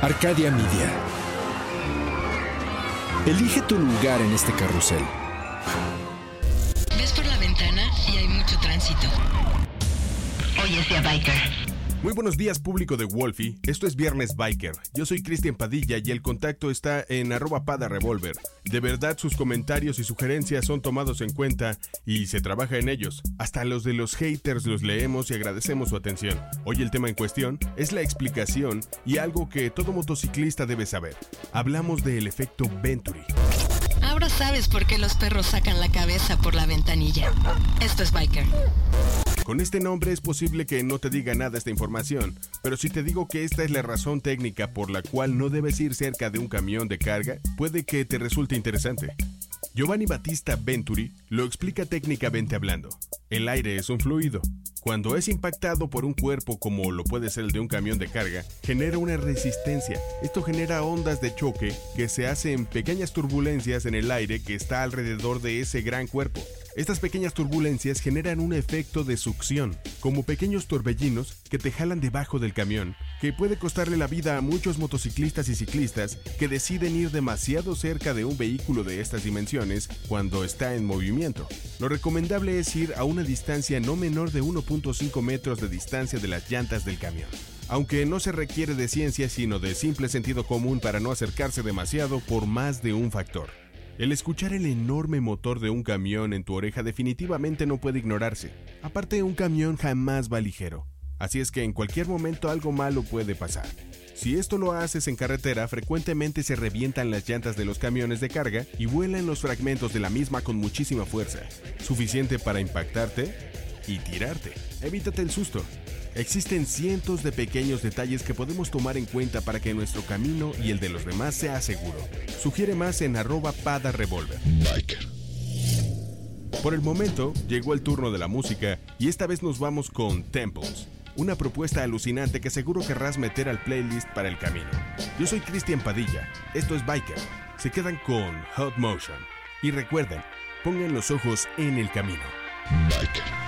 Arcadia Media. Elige tu lugar en este carrusel. Ves por la ventana y hay mucho tránsito. Oye, sea biker. Muy buenos días público de Wolfie, esto es Viernes Biker. Yo soy Cristian Padilla y el contacto está en arroba pada revolver. De verdad sus comentarios y sugerencias son tomados en cuenta y se trabaja en ellos. Hasta los de los haters los leemos y agradecemos su atención. Hoy el tema en cuestión es la explicación y algo que todo motociclista debe saber. Hablamos del efecto Venturi. Ahora sabes por qué los perros sacan la cabeza por la ventanilla. Esto es Biker. Con este nombre es posible que no te diga nada esta información, pero si te digo que esta es la razón técnica por la cual no debes ir cerca de un camión de carga, puede que te resulte interesante. Giovanni Battista Venturi lo explica técnicamente hablando. El aire es un fluido. Cuando es impactado por un cuerpo como lo puede ser el de un camión de carga, genera una resistencia. Esto genera ondas de choque que se hacen pequeñas turbulencias en el aire que está alrededor de ese gran cuerpo. Estas pequeñas turbulencias generan un efecto de succión, como pequeños torbellinos que te jalan debajo del camión, que puede costarle la vida a muchos motociclistas y ciclistas que deciden ir demasiado cerca de un vehículo de estas dimensiones cuando está en movimiento. Lo recomendable es ir a una distancia no menor de 1.5 metros de distancia de las llantas del camión aunque no se requiere de ciencia sino de simple sentido común para no acercarse demasiado por más de un factor. El escuchar el enorme motor de un camión en tu oreja definitivamente no puede ignorarse. Aparte, un camión jamás va ligero. Así es que en cualquier momento algo malo puede pasar. Si esto lo haces en carretera, frecuentemente se revientan las llantas de los camiones de carga y vuelan los fragmentos de la misma con muchísima fuerza, suficiente para impactarte y tirarte. Evítate el susto. Existen cientos de pequeños detalles que podemos tomar en cuenta para que nuestro camino y el de los demás sea seguro. Sugiere más en arroba pada revolver. Por el momento, llegó el turno de la música y esta vez nos vamos con Temples, una propuesta alucinante que seguro querrás meter al playlist para el camino. Yo soy Cristian Padilla, esto es Biker. Se quedan con Hot Motion. Y recuerden, pongan los ojos en el camino. Biker.